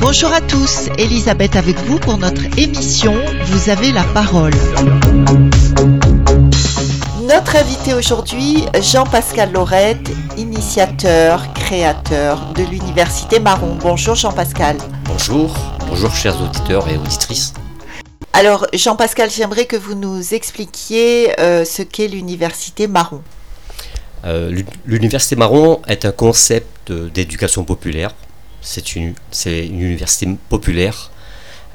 Bonjour à tous, Elisabeth avec vous pour notre émission Vous avez la parole. Notre invité aujourd'hui, Jean-Pascal Laurette, initiateur, créateur de l'Université Marron. Bonjour Jean-Pascal. Bonjour, bonjour chers auditeurs et auditrices. Alors Jean-Pascal, j'aimerais que vous nous expliquiez euh, ce qu'est l'Université Marron. Euh, L'Université Marron est un concept d'éducation populaire c'est une, une, université populaire.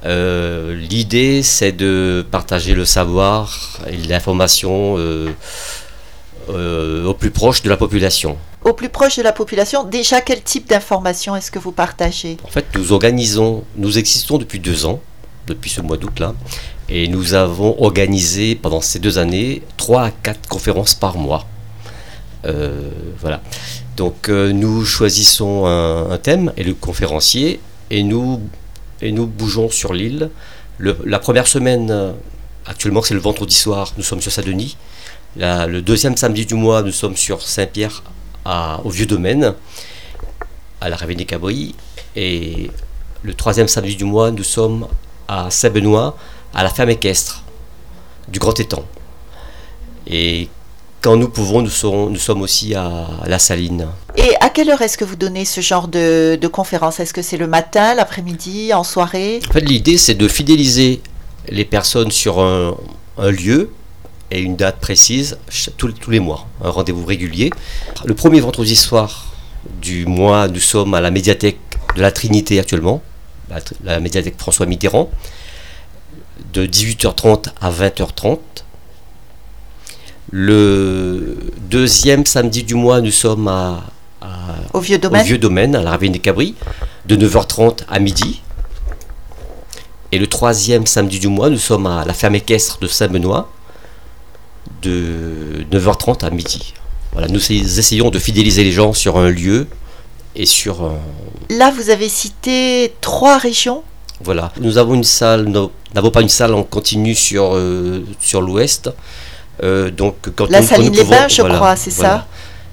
Euh, l'idée, c'est de partager le savoir et l'information euh, euh, au plus proche de la population. Au plus proche de la population, déjà quel type d'information est-ce que vous partagez? En fait, nous organisons, nous existons depuis deux ans, depuis ce mois d'août là, et nous avons organisé pendant ces deux années trois à quatre conférences par mois. voilà. Donc euh, nous choisissons un, thème et le conférencier et nous, et nous bougeons sur l'île. La première semaine, euh, actuellement c'est le vendredi soir, nous sommes sur Saint-Denis. Le deuxième samedi du mois, nous sommes sur Saint-Pierre au Vieux-Domaine, à la Ravine des Cabris. Et le troisième samedi du mois, nous sommes à Saint-Benoît, à la ferme équestre du Grand Étang. Et quand nous pouvons, nous, nous sommes aussi à La Saline. Et à quelle heure est-ce que vous donnez ce genre de, de conférence? Est-ce que c'est le matin, l'après-midi, en soirée? En fait, l'idée, c'est de fidéliser les personnes sur un, lieu et une date précise tous, tous les mois, un rendez-vous régulier. Le premier vendredi soir du mois, nous sommes à la médiathèque de la Trinité actuellement, la, la médiathèque François Mitterrand, de 18h30 à 20h30. Le deuxième samedi du mois, nous sommes à, au Vieux Domaine. à la Ravine des Cabris, de 9h30 à midi. Et le troisième samedi du mois, nous sommes à la ferme équestre de Saint-Benoît, de 9h30 à midi. Voilà, nous essayons de fidéliser les gens sur un lieu et sur. Là, vous avez cité trois régions. Voilà, nous avons une salle, nous n'avons pas une salle en continu sur, euh, sur l'ouest. Euh, donc, quand la saline les bains, je crois, c'est ça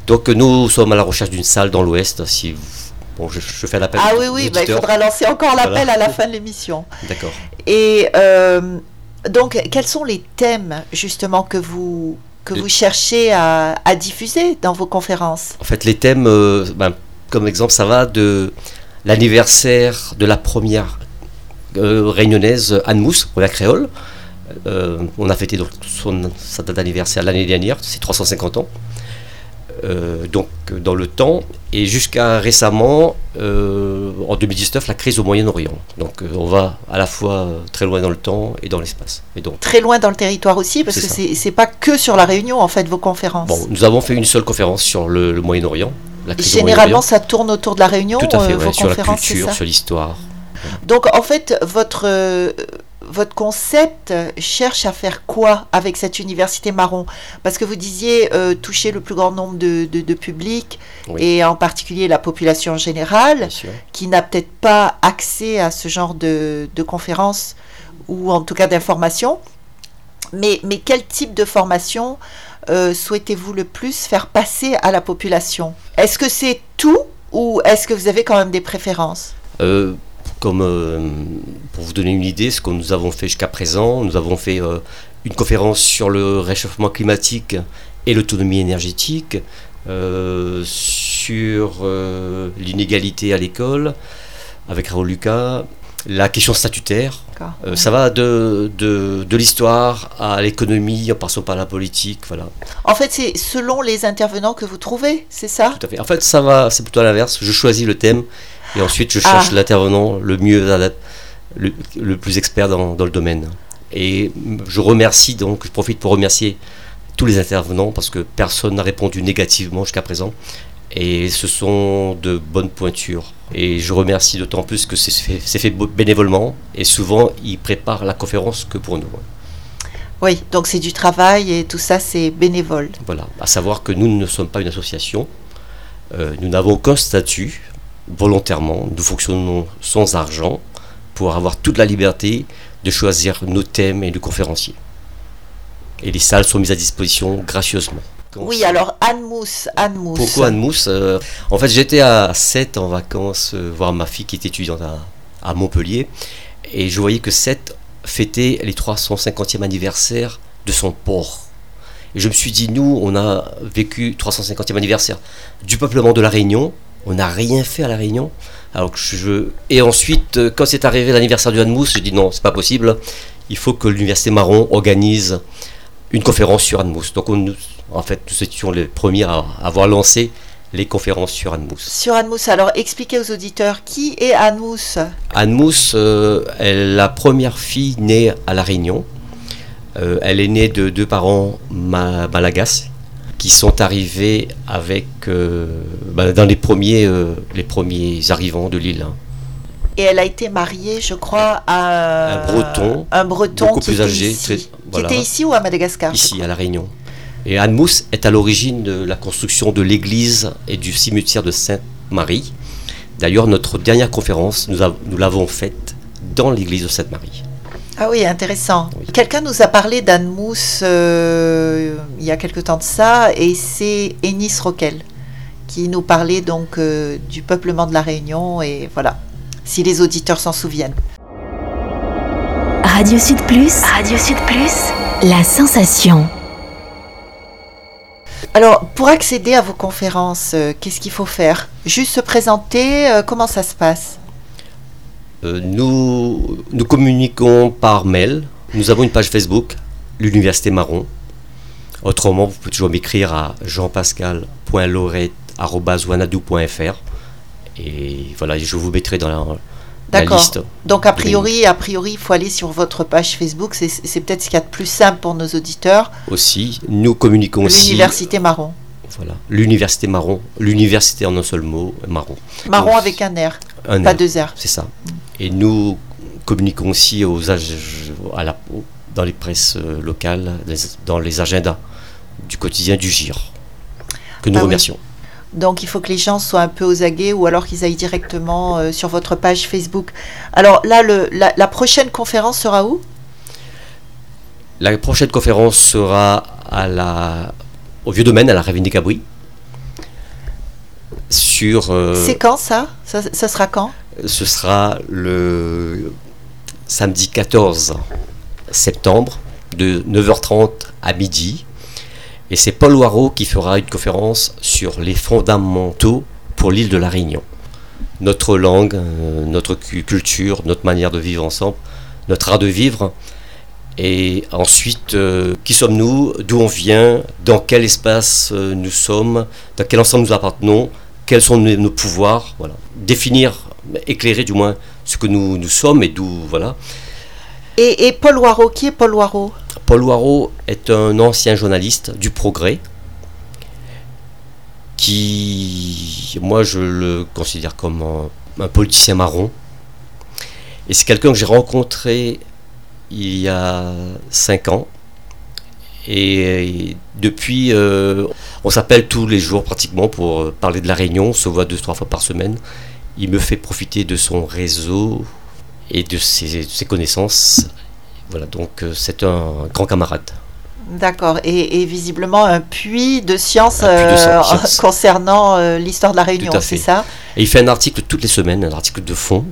Donc nous sommes à la recherche d'une salle dans l'Ouest. Si bon, je, fais l'appel. Ah oui, oui, bah, il faudra lancer encore l'appel à la fin de l'émission. D'accord. Et euh, donc, quels sont les thèmes justement que vous que vous cherchez à, diffuser dans vos conférences? En fait, les thèmes, euh, ben, comme exemple, ça va de l'anniversaire de la première réunionnaise Anne Mousse, pour la créole. Euh, on a fêté donc son, sa date d'anniversaire l'année dernière, c'est 350 ans. Euh, donc dans le temps, et jusqu'à récemment, euh, en 2019, la crise au Moyen-Orient. Donc on va à la fois très loin dans le temps et dans l'espace. Et donc très loin dans le territoire aussi, parce que c'est pas que sur la Réunion en fait vos conférences. Bon, nous avons fait une seule conférence sur le, Moyen-Orient. Généralement, ça tourne autour de la Réunion. Tout à fait, sur la culture, sur l'histoire. Donc en fait, votre votre concept cherche à faire quoi avec cette université marron? Parce que vous disiez euh, toucher le plus grand nombre de, de, publics, et en particulier la population générale, qui n'a peut-être pas accès à ce genre de, de conférences ou en tout cas d'informations. Mais, mais quel type de formation euh, souhaitez-vous le plus faire passer à la population? Est-ce que c'est tout ou est-ce que vous avez quand même des préférences? Euh, comme euh, pour vous donner une idée, ce que nous avons fait jusqu'à présent, nous avons fait euh, une conférence sur le réchauffement climatique et l'autonomie énergétique, euh, sur l'inégalité à l'école avec Raoul Lucas, la question statutaire. ça va de, de, de l'histoire à l'économie en passant par la politique. Voilà. En fait, c'est selon les intervenants que vous trouvez, c'est ça? Tout à fait. En fait, ça va, c'est plutôt à l'inverse. Je choisis le thème et ensuite, je cherche ah. l'intervenant le mieux, le, le plus expert dans, dans, le domaine. Et je remercie donc, je profite pour remercier tous les intervenants parce que personne n'a répondu négativement jusqu'à présent. Et ce sont de bonnes pointures. Et je remercie d'autant plus que c'est fait, fait, bénévolement. Et souvent, ils préparent la conférence que pour nous. Oui, donc c'est du travail et tout ça, c'est bénévole. Voilà, à savoir que nous ne sommes pas une association. Euh, nous n'avons aucun statut volontairement. Nous fonctionnons sans argent pour avoir toute la liberté de choisir nos thèmes et nos conférenciers. Et les salles sont mises à disposition gracieusement. Oui, alors Anne Mousse, Anne Mousse. Pourquoi Anne Mousse euh, En fait, j'étais à 7 en vacances euh, voir ma fille qui est étudiante à, à Montpellier. Et je voyais que 7 fêtait les 350e anniversaire de son port. Et je me suis dit, nous, on a vécu 350e anniversaire du peuplement de la Réunion. On n'a rien fait à la Réunion. Alors que je... Et ensuite, euh, quand c'est arrivé l'anniversaire du Anne-Mousse, j'ai dit non, c'est pas possible. Il faut que l'Université Marron organise une conférence sur Anne-Mousse. Donc, on, en fait, nous étions les premiers à avoir lancé les conférences sur Anne-Mousse. Sur Anne-Mousse, alors expliquez aux auditeurs qui est Anne-Mousse Anne-Mousse euh, est la première fille née à La Réunion. Euh, elle est née de deux parents malagas qui sont arrivés avec euh, bah, dans les premiers, les premiers arrivants de l'île. Et elle a été mariée, je crois, à un breton, un breton beaucoup qui plus était âgé, ici. très- Qui était ici ou à Madagascar ici à La Réunion. Et Anne-Mousse est à l'origine de la construction de l'église et du cimetière de Sainte-Marie. D'ailleurs, notre dernière conférence, nous l'avons faite dans l'église de Sainte-Marie. Ah oui, intéressant. Oui. Quelqu'un nous a parlé d'Anne Mousse euh, il y a quelque temps de ça, et c'est Ennis Roquel qui nous parlait donc euh, du peuplement de la Réunion, et voilà, si les auditeurs s'en souviennent. Radio Sud Plus. Radio Sud Plus. La sensation. Alors, pour accéder à vos conférences, euh, qu'est-ce qu'il faut faire? Juste se présenter, euh, comment ça se passe? Nous, nous communiquons par mail. Nous avons une page Facebook, l'Université Marron. Autrement, vous pouvez toujours m'écrire à jean-pascal.lorette.wanadou.fr. Et voilà, je vous mettrai dans la, D'accord. liste. Donc a priori, a priori, il faut aller sur votre page Facebook. C'est c'est peut-être ce qu'il y a de plus simple pour nos auditeurs. Aussi, nous communiquons aussi. L'université marron. Voilà, l'université marron, l'université en un seul mot, marron. Marron Donc, avec un R, Un pas deux R. C'est ça. Et nous communiquons aussi aux à la, dans les presses euh, locales, les- dans les agendas du quotidien du GIR, que nous Ah oui. remercions. Donc il faut que les gens soient un peu aux aguets ou alors qu'ils aillent directement euh, sur votre page Facebook. Alors là, le, la, la prochaine conférence sera où? La prochaine conférence sera à la, au Vieux Domaine, à la Ravine des Cabris, sur... euh, C'est quand ça, ça Ça sera quand? Ce sera le samedi 14 septembre de 9h30 à midi. Et c'est Paul Loireau qui fera une conférence sur les fondamentaux pour l'île de la Réunion. Notre langue, euh, notre cu- culture, notre manière de vivre ensemble, notre art de vivre. Et ensuite, euh, qui sommes-nous? D'où on vient? Dans quel espace nous sommes? Dans quel ensemble nous appartenons? Quels sont nos, nos pouvoirs Voilà. Définir, éclairer du moins ce que nous, nous sommes et d'où. Voilà. et, et Paul Loireau, qui est Paul Loireau Paul Loireau est un ancien journaliste du Progrès qui, moi, je le considère comme un, un politicien marron. Et c'est quelqu'un que j'ai rencontré il y a cinq ans. Et depuis, euh, on s'appelle tous les jours pratiquement pour euh, parler de la Réunion. On se voit deux, trois fois par semaine. Il me fait profiter de son réseau et de ses, de ses connaissances. Voilà, donc euh, c'est un grand camarade. D'accord. Et, et visiblement un puits de science, euh, concernant euh, l'histoire de la Réunion, c'est ça? Et il fait un article toutes les semaines, un article de fond,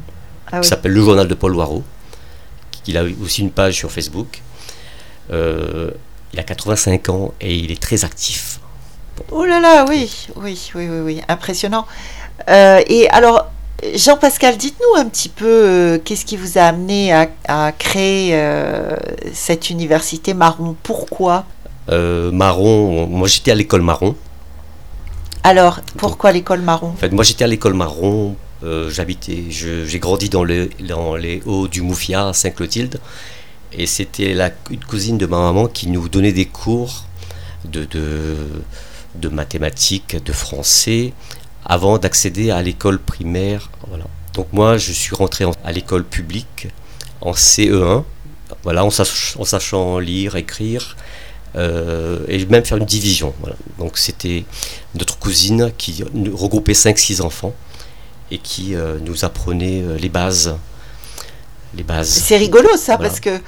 Ah qui oui. s'appelle Le Journal de Paul Loireau. Il a aussi une page sur Facebook. Euh, il a 85 ans et il est très actif. Oh là là, oui, oui, oui, oui, oui, impressionnant. Euh, et alors, Jean-Pascal, dites-nous un petit peu euh, qu'est-ce qui vous a amené à, à créer euh, cette université marron? Pourquoi? Marron, moi j'étais à l'école marron. Alors, pourquoi l'école marron? En fait, moi j'étais à l'école marron. j'habitais, je- j'ai grandi dans, le, dans les hauts du Moufia à Saint-Clotilde. Et c'était la, une cousine de ma maman qui nous donnait des cours de, de, de mathématiques, de français, avant d'accéder à l'école primaire. Voilà. Donc moi, je suis rentré en- à l'école publique en CE1, voilà, en, sach- en sachant lire, écrire, euh, et même faire une division. Donc c'était notre cousine qui regroupait 5-6 enfants et qui euh, nous apprenait euh, les bases les bases. C'est rigolo ça, parce que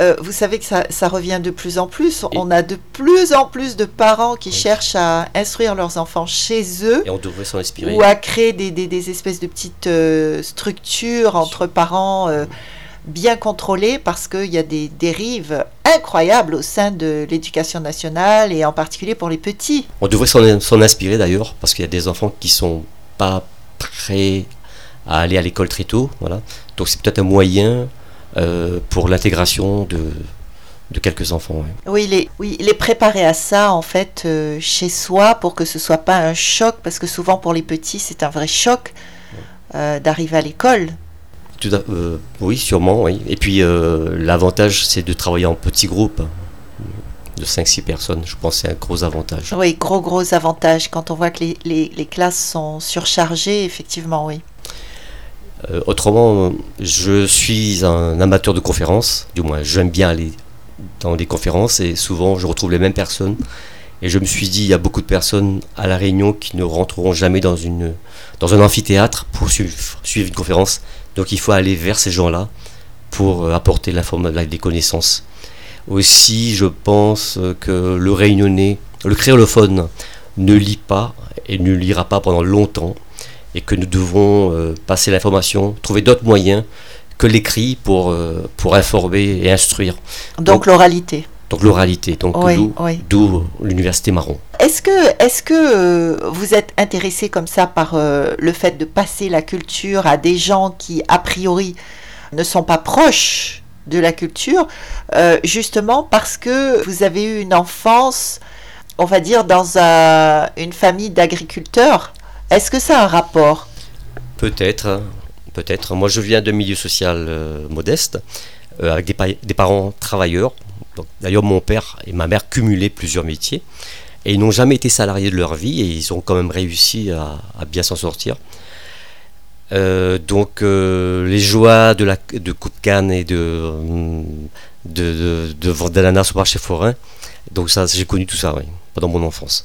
euh, vous savez que ça, ça, revient de plus en plus. on a de plus en plus de parents qui cherchent à instruire leurs enfants chez eux. Et on devrait s'en inspirer. Ou à créer des, des, des espèces de petites euh, structures entre parents euh, bien contrôlées parce qu'il y a des dérives incroyables au sein de l'éducation nationale et en particulier pour les petits. On devrait s'en inspirer d'ailleurs parce qu'il y a des enfants qui sont pas prêts à aller à l'école très tôt. Voilà. Donc c'est peut-être un moyen euh, pour l'intégration de, de quelques enfants. Oui, les, oui, les préparer à ça, en fait, euh, chez soi, pour que ce soit pas un choc, parce que souvent pour les petits, c'est un vrai choc euh, d'arriver à l'école. oui, sûrement, oui. Et puis, l'avantage, c'est de travailler en petits groupes de 5-6 personnes. Je pense que c'est un gros avantage. Oui, gros, gros avantage. Quand on voit que les, les, les classes sont surchargées, effectivement, oui. Euh, autrement, je suis un amateur de conférences, du moins j'aime bien aller dans des conférences et souvent je retrouve les mêmes personnes. Et je me suis dit, il y a beaucoup de personnes à La Réunion qui ne rentreront jamais dans, une, dans un amphithéâtre pour suivre, suivre une conférence. Donc il faut aller vers ces gens-là pour euh, apporter des connaissances. Aussi, je pense que le réunionnais, le créolophone ne lit pas et ne lira pas pendant longtemps et que nous devons euh, passer l'information, trouver d'autres moyens que l'écrit pour, euh, pour informer et instruire. Donc, l'oralité. Donc l'oralité, donc d'où l'université marron. Est-ce que, est que euh, vous êtes intéressé comme ça par le fait de passer la culture à des gens qui, a priori, ne sont pas proches de la culture, justement parce que vous avez eu une enfance, on va dire, dans une famille d'agriculteurs? Est-ce que ça a un rapport? Peut-être, peut-être. Moi, je viens d'un milieu social euh, modeste, euh, avec des, parents travailleurs. D'ailleurs, mon père et ma mère cumulaient plusieurs métiers. Et ils n'ont jamais été salariés de leur vie et ils ont quand même réussi à, bien s'en sortir. Euh, donc les joies de, la, de coup de canne et de, de, de, de marché forain. Donc ça, j'ai connu tout ça pendant mon enfance.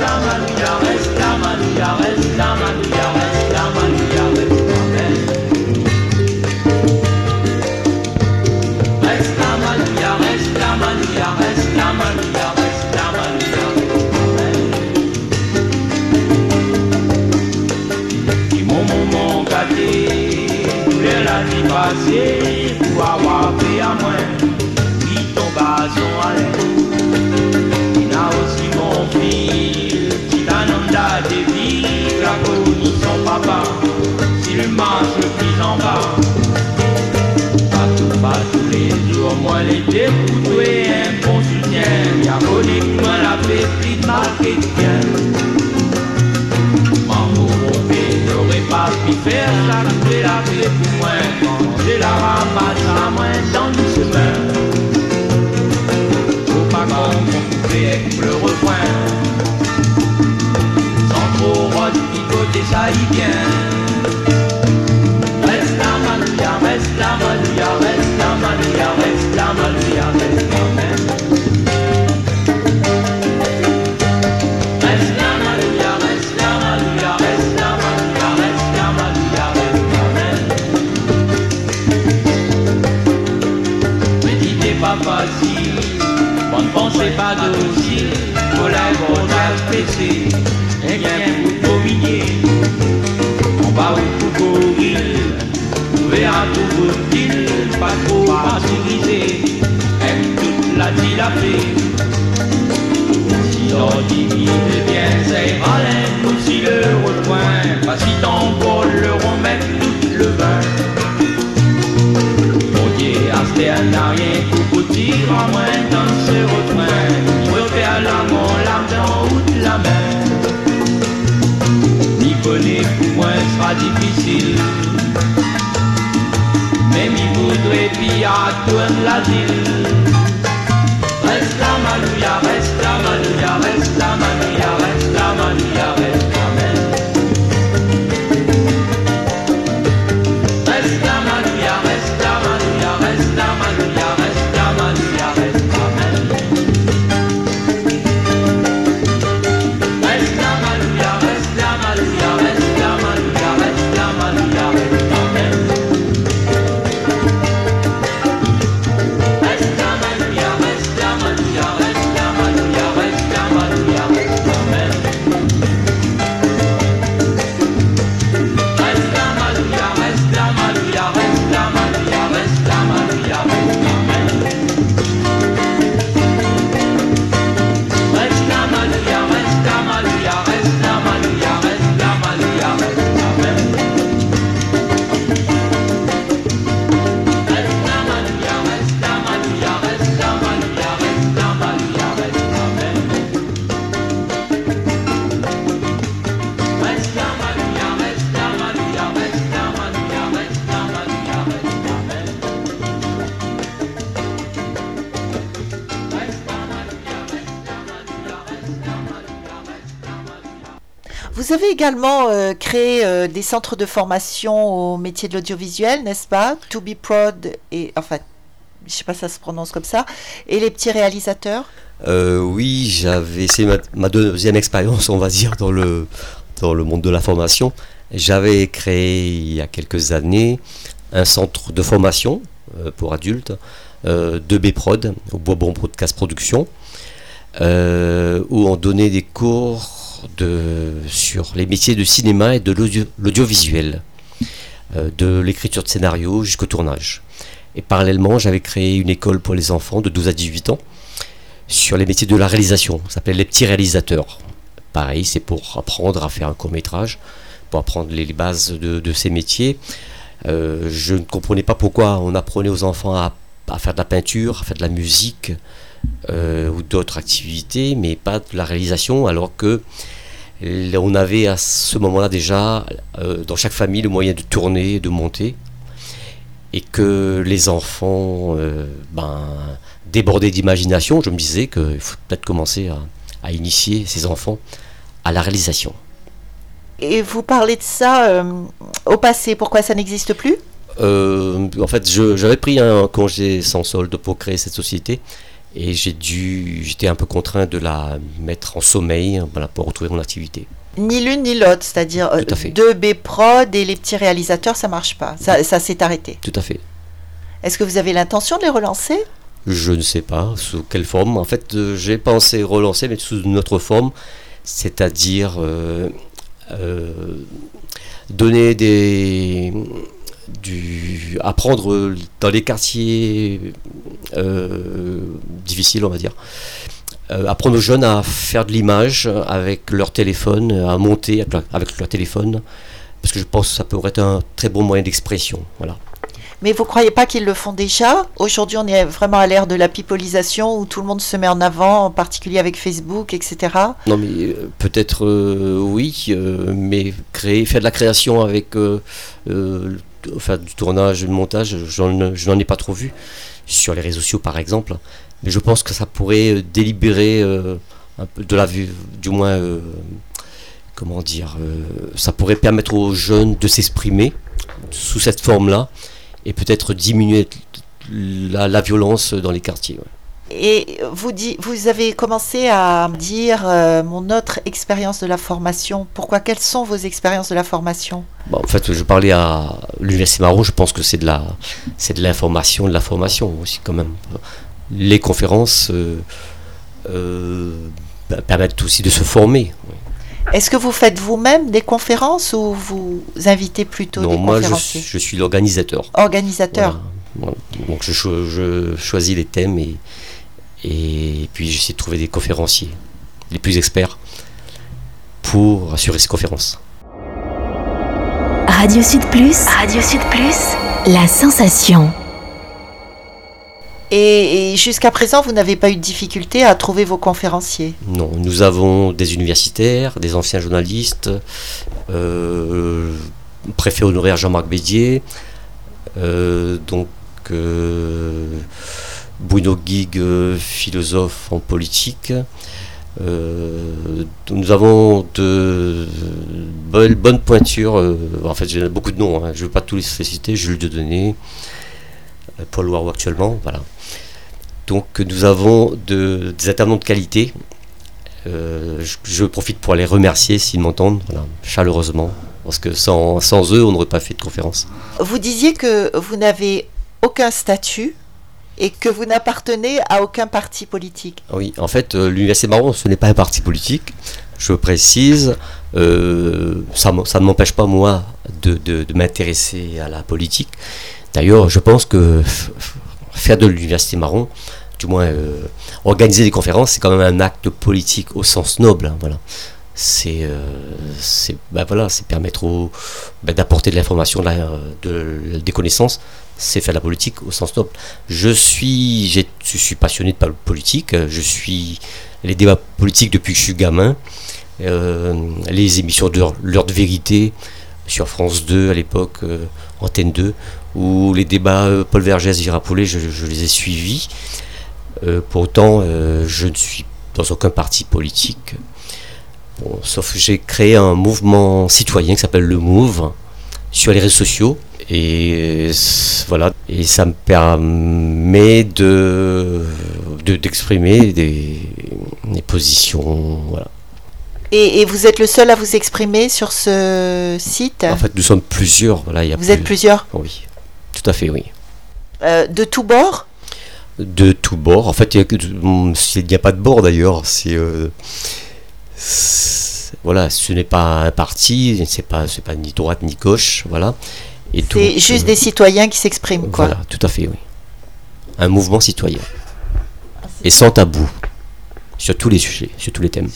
Rama Nuja, West Rama Nuja, West avec le. Sans trop rod, picoter, ça vient. Dominer. On va pour courir, verra tout utile, pas trop passivisé, aime toute la dilapée. Si l'on divise bien, c'est puis à Vous avez également euh, créé euh, des centres de formation au métier de l'audiovisuel, n'est-ce pas? To Be Prod et enfin, je sais pas si ça se prononce comme ça, et les petits réalisateurs? Euh, oui, j'avais c'est ma, deuxième expérience, on va dire, dans le dans le monde de la formation. J'avais créé il y a quelques années un centre de formation pour adultes de Bprod au Boisbon Podcast Production, où on donnait des cours sur les métiers de cinéma et de l'audio- l'audiovisuel, euh, de l'écriture de scénario jusqu'au tournage. Et parallèlement, j'avais créé une école pour les enfants de 12 à 18 ans sur les métiers de la réalisation. Ça s'appelle les petits réalisateurs. Pareil, c'est pour apprendre à faire un court métrage, pour apprendre les bases de, ces métiers. Euh, je ne comprenais pas pourquoi on apprenait aux enfants à, faire de la peinture, à faire de la musique ou d'autres activités, mais pas de la réalisation, alors que on avait à ce moment-là déjà euh, dans chaque famille le moyen de tourner, de monter, et que les enfants euh, ben, débordés d'imagination, je me disais qu'il faut peut-être commencer à, à initier ces enfants à la réalisation. Et vous parlez de ça euh, au passé, pourquoi ça n'existe plus? Euh, en fait, j'avais pris un congé sans solde pour créer cette société et j'ai dû, j'étais un peu contraint de la mettre en sommeil voilà, pour retrouver mon activité. Ni l'une ni l'autre, c'est-à-dire euh, deux B-Prod et les petits réalisateurs, ça marche pas, ça, ça s'est arrêté. Tout à fait. Est-ce que vous avez l'intention de les relancer? Je ne sais pas sous quelle forme. En fait, euh, j'ai pensé relancer, mais sous une autre forme, c'est-à-dire euh, euh, donner des du apprendre dans les quartiers euh, difficiles, on va dire. Euh, apprendre aux jeunes à faire de l'image avec leur téléphone, à monter avec leur, avec leur téléphone, parce que je pense que ça pourrait être un très bon moyen d'expression. Voilà. Mais vous croyez pas qu'ils le font déjà? Aujourd'hui, on est vraiment à l'ère de la pipolisation où tout le monde se met en avant, en particulier avec Facebook, etc. Non, mais euh, peut-être euh, oui, euh, mais créer, faire de la création avec enfin, du tournage, du montage, je n'en ai pas trop vu sur les réseaux sociaux par exemple. Mais je pense que ça pourrait euh, délibérer euh, de la vue, du moins, euh, comment dire, ça pourrait permettre aux jeunes de s'exprimer sous cette forme-là et peut-être diminuer la, violence dans les quartiers. Et vous, dit, vous avez commencé à dire euh, mon autre expérience de la formation. Pourquoi Quelles sont vos expériences de la formation? Bon, en fait, je parlais à l'Université Marot, je pense que c'est de la, c'est de l'information, de la formation aussi quand même. Les conférences euh, euh, bah, permettent aussi de se former. Est-ce que vous faites vous-même des conférences ou vous invitez plutôt Non, des moi conférenciers? je suis l'organisateur. Organisateur. Voilà. Voilà. Donc je, cho- je choisis les thèmes et, et puis j'essaie de trouver des conférenciers, les plus experts, pour assurer ces conférences. Radio Sud Plus, Radio Sud Plus, la sensation. Et, et jusqu'à présent, vous n'avez pas eu de difficulté à trouver vos conférenciers? Non, nous avons des universitaires, des anciens journalistes, euh, préfet honoraire Jean-Marc Bédier, euh, donc euh, Bruno Guig, euh, philosophe en politique. Euh, nous avons de bonnes, bonnes pointures, euh, en fait j'ai beaucoup de noms, hein, je ne veux pas tous les citer, Jules Dieudonné, Paul Warou actuellement, voilà. Donc nous avons de- des intervenants de qualité je, profite pour les remercier s'ils m'entendent, chaleureusement, parce que sans, sans eux, on n'aurait pas fait de conférence. Vous disiez que vous n'avez aucun statut et que vous n'appartenez à aucun parti politique. Oui, en fait, euh, l'Université Marron, ce n'est pas un parti politique, je précise. euh, ça ne m'empêche pas, moi, de, m'intéresser à la politique. D'ailleurs, je pense que faire de l'Université Marron, du moins euh, organiser des conférences, c'est quand même un acte politique au sens noble. hein, voilà. C'est euh, c'est- ben voilà, permettre ben d'apporter de l'information, la- de- des connaissances, c'est faire de la politique au sens noble. Je suis, je suis passionné de politique. euh, Je suis les débats politiques depuis que je suis gamin. euh, les émissions de l'heure de vérité sur France 2 à l'époque, euh, Antenne 2, où les débats euh, Paul Vergès, Gérard Paulet, je, je les ai suivis. Euh, pour autant, euh, je ne suis dans aucun parti politique. Bon, sauf que j'ai créé un mouvement citoyen qui s'appelle le Move sur les réseaux sociaux. Et voilà, et ça me permet de de- d'exprimer des, des positions. Voilà. Et, et vous êtes le seul à vous exprimer sur ce site? En fait, nous sommes plusieurs. Voilà, il y a Vous êtes plus- plusieurs? Oui, tout à fait, oui. Euh, De tous bords? De tous bords. En fait, il a il n'y a pas de bord d'ailleurs. C'est euh, voilà, ce n'est pas un parti, c'est pas c'est pas ni droite ni gauche, voilà. Et C'est donc, juste euh, des citoyens qui s'expriment, quoi. Voilà, tout à fait, oui. Un mouvement citoyen. Et sans tabou. Sur tous les sujets, sur tous les thèmes.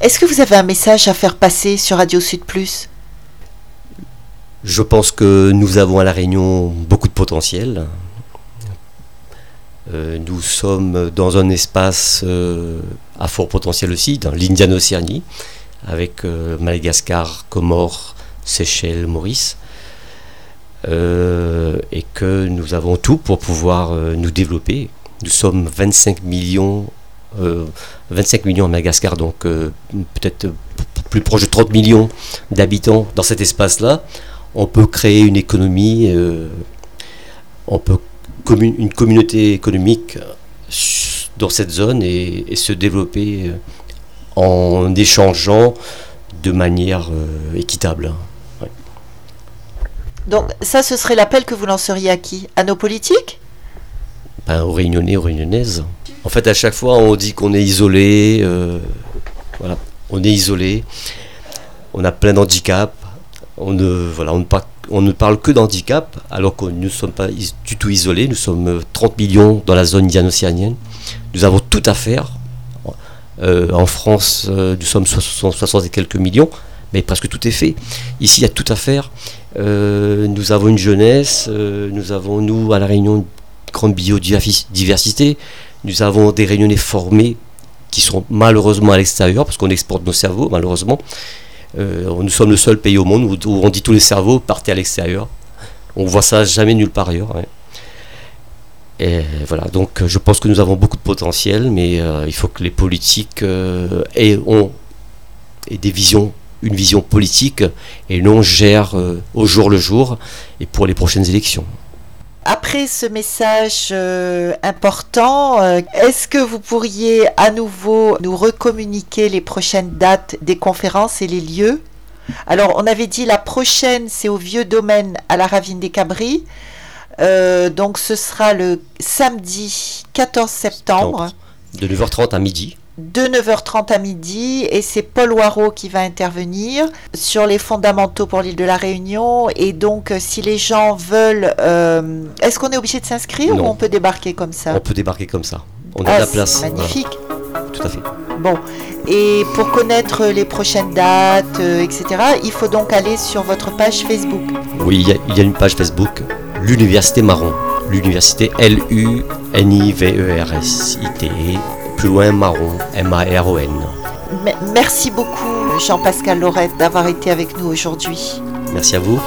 Est-ce que vous avez un message à faire passer sur Radio Sud Plus? Je pense que nous avons à La Réunion beaucoup de potentiel. Euh, nous sommes dans un espace euh, à fort potentiel aussi, dans l'Indian Océanie, avec euh, Madagascar, Comores, Seychelles, Maurice. Euh, et que nous avons tout pour pouvoir euh, nous développer. Nous sommes 25 millions, euh, 25 millions à Madagascar, donc peut-être plus proche de 30 millions d'habitants dans cet espace-là on peut créer une économie, on peut une communauté économique dans cette zone et, se développer en échangeant de manière euh, équitable. Donc ça, ce serait l'appel que vous lanceriez à qui? À nos politiques? Ben, aux Réunionnais, aux Réunionnaises. En fait, à chaque fois, on dit qu'on est isolé. euh, voilà, on est isolé. On a plein d'handicaps. On ne, voilà, on ne, par- on ne parle que d'handicap, alors que nous ne sommes pas du tout isolés. Nous sommes euh, 30 millions dans la zone indiano-océanienne. Nous avons tout à faire. Euh, en France, euh, nous sommes 60, 60 et quelques millions, mais presque tout est fait. Ici, il y a tout à faire. Euh, nous avons une jeunesse, nous avons, nous, à La Réunion, une grande biodiversité. Nous avons des réunionnais formés qui sont malheureusement à l'extérieur, parce qu'on exporte nos cerveaux, malheureusement. Nous sommes le seul pays au monde où, on dit tous les cerveaux partez à l'extérieur. On voit ça jamais nulle part ailleurs. Voilà, donc euh, je pense que nous avons beaucoup de potentiel, mais euh, il faut que les politiques euh, aient, des visions, une vision politique et non gèrent au jour le jour et pour les prochaines élections. Après ce message important, est-ce que vous pourriez à nouveau nous recommuniquer les prochaines dates des conférences et les lieux? Alors, on avait dit la prochaine, c'est au Vieux Domaine à la Ravine des Cabris. Euh, donc, ce sera le samedi 14 septembre. De 9h30 à midi. de 9h30 à midi et c'est Paul Waro qui va intervenir sur les fondamentaux pour l'île de la Réunion et donc euh, si les gens veulent euh, est-ce qu'on est obligé de s'inscrire ou on peut débarquer comme ça? On peut débarquer comme ça. On a Ah, la place. magnifique voilà. Tout à fait. bon et pour connaître les prochaines dates euh, etc il faut donc aller sur votre page Facebook Oui, il y, a, il y a une page Facebook, l'Université Marron. L'Université L-U-N-I-V-E-R-S-I-T-E, E, plus loin Marron, M-A-R-O-N. Merci beaucoup Jean-Pascal Lorette d'avoir été avec nous aujourd'hui Merci à vous.